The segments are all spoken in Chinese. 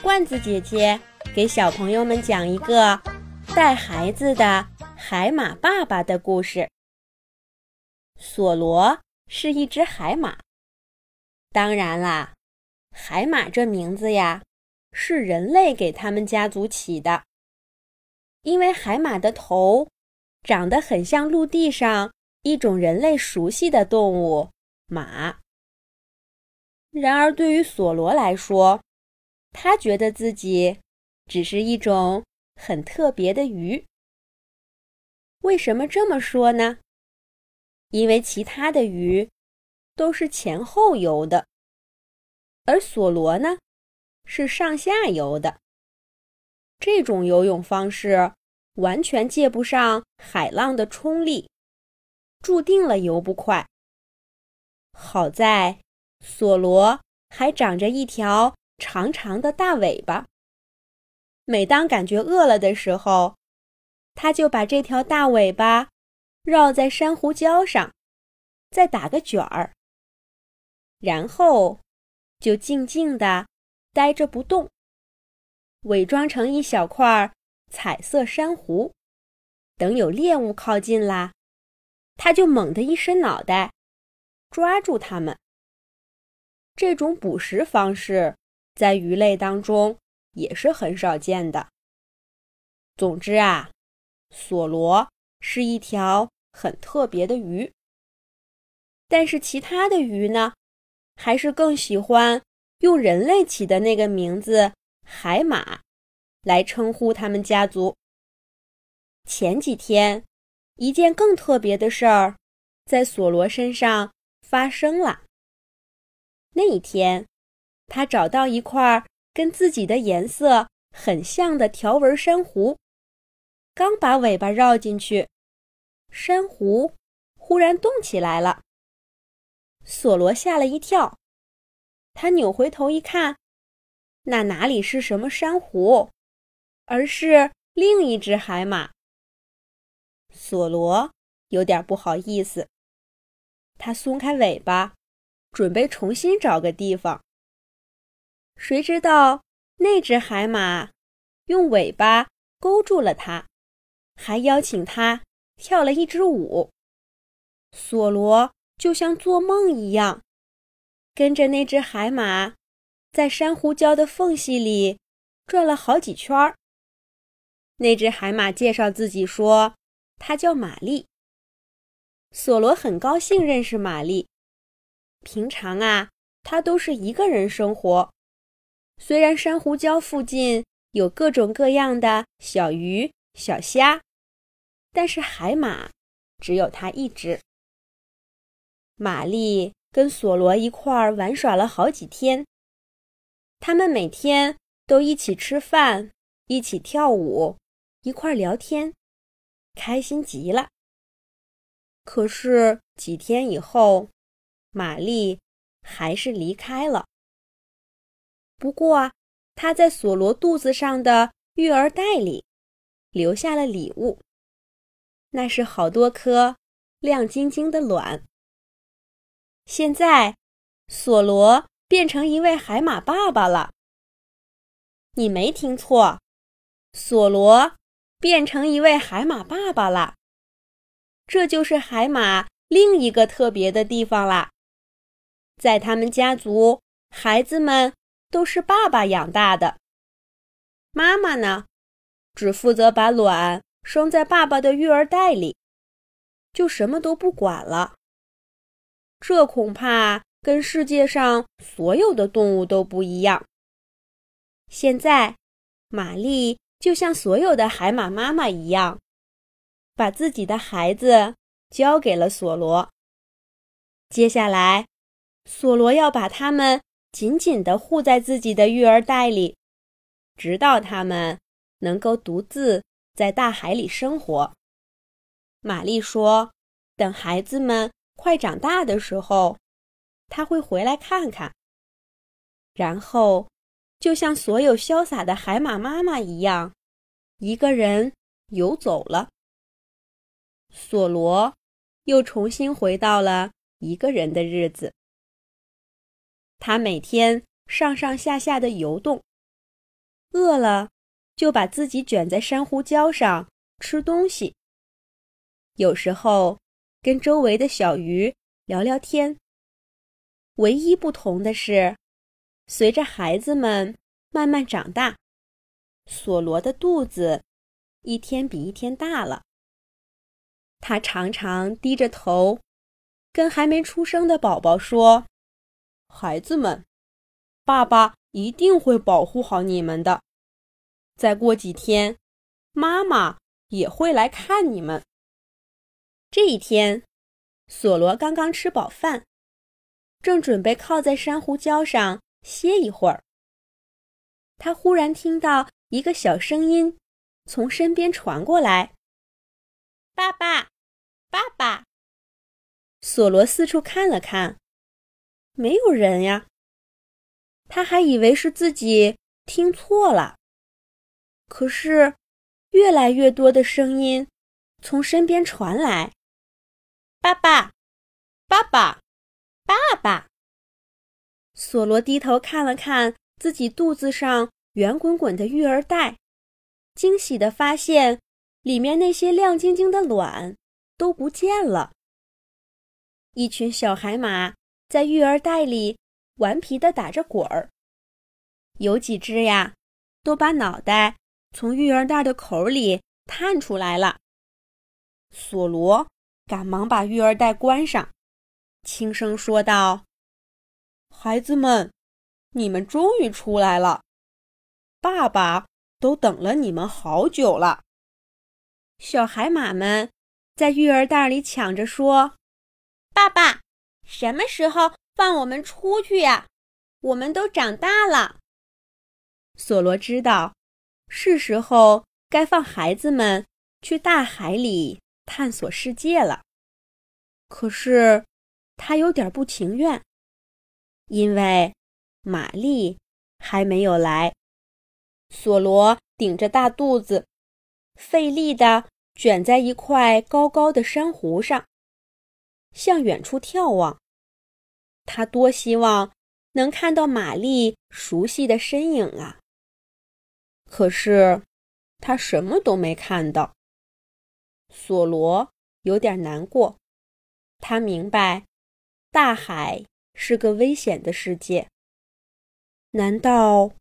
罐子姐姐给小朋友们讲一个带孩子的海马爸爸的故事。索罗是一只海马，当然啦，海马这名字呀，是人类给他们家族起的，因为海马的头长得很像陆地上一种人类熟悉的动物——马。然而，对于索罗来说，他觉得自己只是一种很特别的鱼。为什么这么说呢？因为其他的鱼都是前后游的，而索罗呢是上下游的。这种游泳方式完全借不上海浪的冲力，注定了游不快。好在索罗还长着一条。长长的大尾巴。每当感觉饿了的时候，它就把这条大尾巴绕在珊瑚礁上，再打个卷儿，然后就静静地呆着不动，伪装成一小块彩色珊瑚。等有猎物靠近啦，它就猛地一伸脑袋，抓住它们。这种捕食方式。在鱼类当中也是很少见的。总之啊，索罗是一条很特别的鱼。但是其他的鱼呢，还是更喜欢用人类起的那个名字“海马”来称呼他们家族。前几天，一件更特别的事儿在索罗身上发生了。那一天。他找到一块跟自己的颜色很像的条纹珊瑚，刚把尾巴绕进去，珊瑚忽然动起来了。索罗吓了一跳，他扭回头一看，那哪里是什么珊瑚，而是另一只海马。索罗有点不好意思，他松开尾巴，准备重新找个地方。谁知道那只海马用尾巴勾住了它，还邀请它跳了一支舞。索罗就像做梦一样，跟着那只海马在珊瑚礁的缝隙里转了好几圈儿。那只海马介绍自己说：“它叫玛丽。”索罗很高兴认识玛丽。平常啊，他都是一个人生活。虽然珊瑚礁附近有各种各样的小鱼小虾，但是海马只有它一只。玛丽跟索罗一块儿玩耍了好几天，他们每天都一起吃饭，一起跳舞，一块儿聊天，开心极了。可是几天以后，玛丽还是离开了。不过，他在索罗肚子上的育儿袋里留下了礼物，那是好多颗亮晶晶的卵。现在，索罗变成一位海马爸爸了。你没听错，索罗变成一位海马爸爸了。这就是海马另一个特别的地方啦，在他们家族，孩子们。都是爸爸养大的，妈妈呢，只负责把卵生在爸爸的育儿袋里，就什么都不管了。这恐怕跟世界上所有的动物都不一样。现在，玛丽就像所有的海马妈妈一样，把自己的孩子交给了索罗。接下来，索罗要把他们。紧紧地护在自己的育儿袋里，直到他们能够独自在大海里生活。玛丽说：“等孩子们快长大的时候，他会回来看看。然后，就像所有潇洒的海马妈妈一样，一个人游走了。索罗又重新回到了一个人的日子。”他每天上上下下的游动，饿了就把自己卷在珊瑚礁上吃东西。有时候跟周围的小鱼聊聊天。唯一不同的是，随着孩子们慢慢长大，索罗的肚子一天比一天大了。他常常低着头，跟还没出生的宝宝说：“孩子们，爸爸一定会保护好你们的。再过几天，妈妈也会来看你们。”这一天，索罗刚刚吃饱饭，正准备靠在珊瑚礁上歇一会儿，他忽然听到一个小声音从身边传过来。爸爸，爸爸！索罗四处看了看，没有人呀。他还以为是自己听错了。可是，越来越多的声音从身边传来：“爸爸，爸爸，爸爸！”索罗低头看了看自己肚子上圆滚滚的育儿袋，惊喜的发现。里面那些亮晶晶的卵都不见了。一群小海马在育儿袋里顽皮地打着滚儿，有几只呀，都把脑袋从育儿袋的口里探出来了。索罗赶忙把育儿袋关上，轻声说道：“孩子们，你们终于出来了，爸爸都等了你们好久了。”小海马们在育儿袋里抢着说：“爸爸，什么时候放我们出去呀？我们都长大了。”索罗知道，是时候该放孩子们去大海里探索世界了。可是他有点不情愿，因为玛丽还没有来。索罗顶着大肚子。费力地卷在一块高高的珊瑚上，向远处眺望。他多希望能看到玛丽熟悉的身影啊！可是他什么都没看到。索罗有点难过，他明白，大海是个危险的世界。难道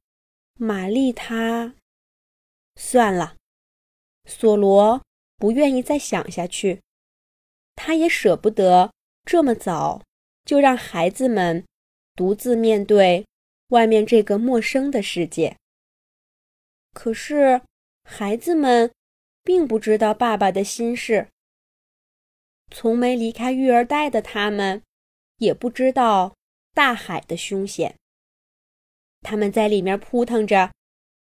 玛丽她……算了。索罗不愿意再想下去，他也舍不得这么早就让孩子们独自面对外面这个陌生的世界。可是，孩子们并不知道爸爸的心事。从没离开育儿袋的他们，也不知道大海的凶险。他们在里面扑腾着，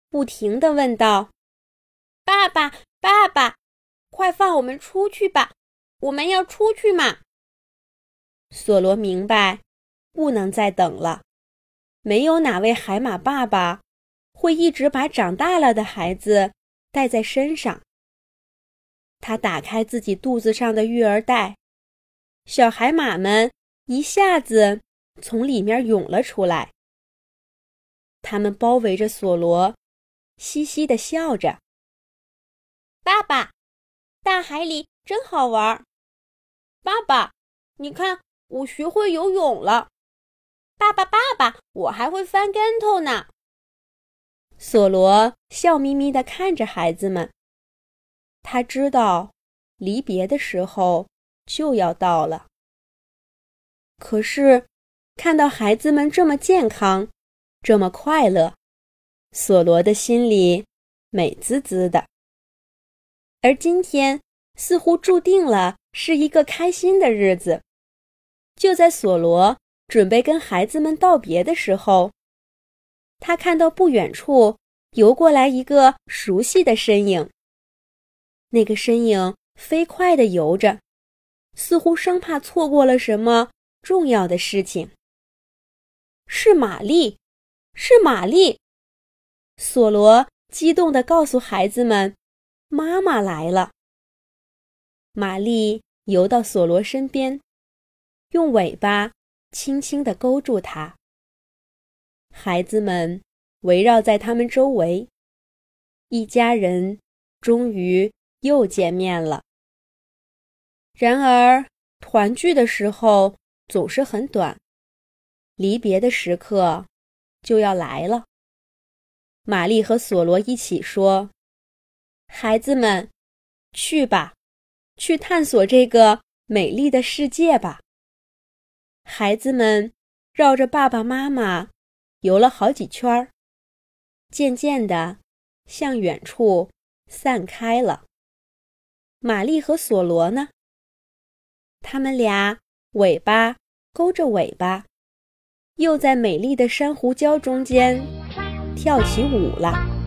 不停地问道：“爸爸。”爸爸，快放我们出去吧！我们要出去嘛。索罗明白，不能再等了。没有哪位海马爸爸会一直把长大了的孩子带在身上。他打开自己肚子上的育儿袋，小海马们一下子从里面涌了出来。他们包围着索罗，嘻嘻地笑着。爸爸，大海里真好玩儿。爸爸，你看我学会游泳了。爸爸，爸爸，我还会翻跟头呢。索罗笑眯眯地看着孩子们，他知道离别的时候就要到了。可是看到孩子们这么健康，这么快乐，索罗的心里美滋滋的。而今天似乎注定了是一个开心的日子。就在索罗准备跟孩子们道别的时候，他看到不远处游过来一个熟悉的身影。那个身影飞快地游着，似乎生怕错过了什么重要的事情。是玛丽，是玛丽！索罗激动地告诉孩子们。妈妈来了。玛丽游到索罗身边，用尾巴轻轻地勾住他。孩子们围绕在他们周围，一家人终于又见面了。然而，团聚的时候总是很短，离别的时刻就要来了。玛丽和索罗一起说：“孩子们，去吧，去探索这个美丽的世界吧。”孩子们绕着爸爸妈妈游了好几圈儿，渐渐的向远处散开了。玛丽和索罗呢？他们俩尾巴勾着尾巴，又在美丽的珊瑚礁中间跳起舞了。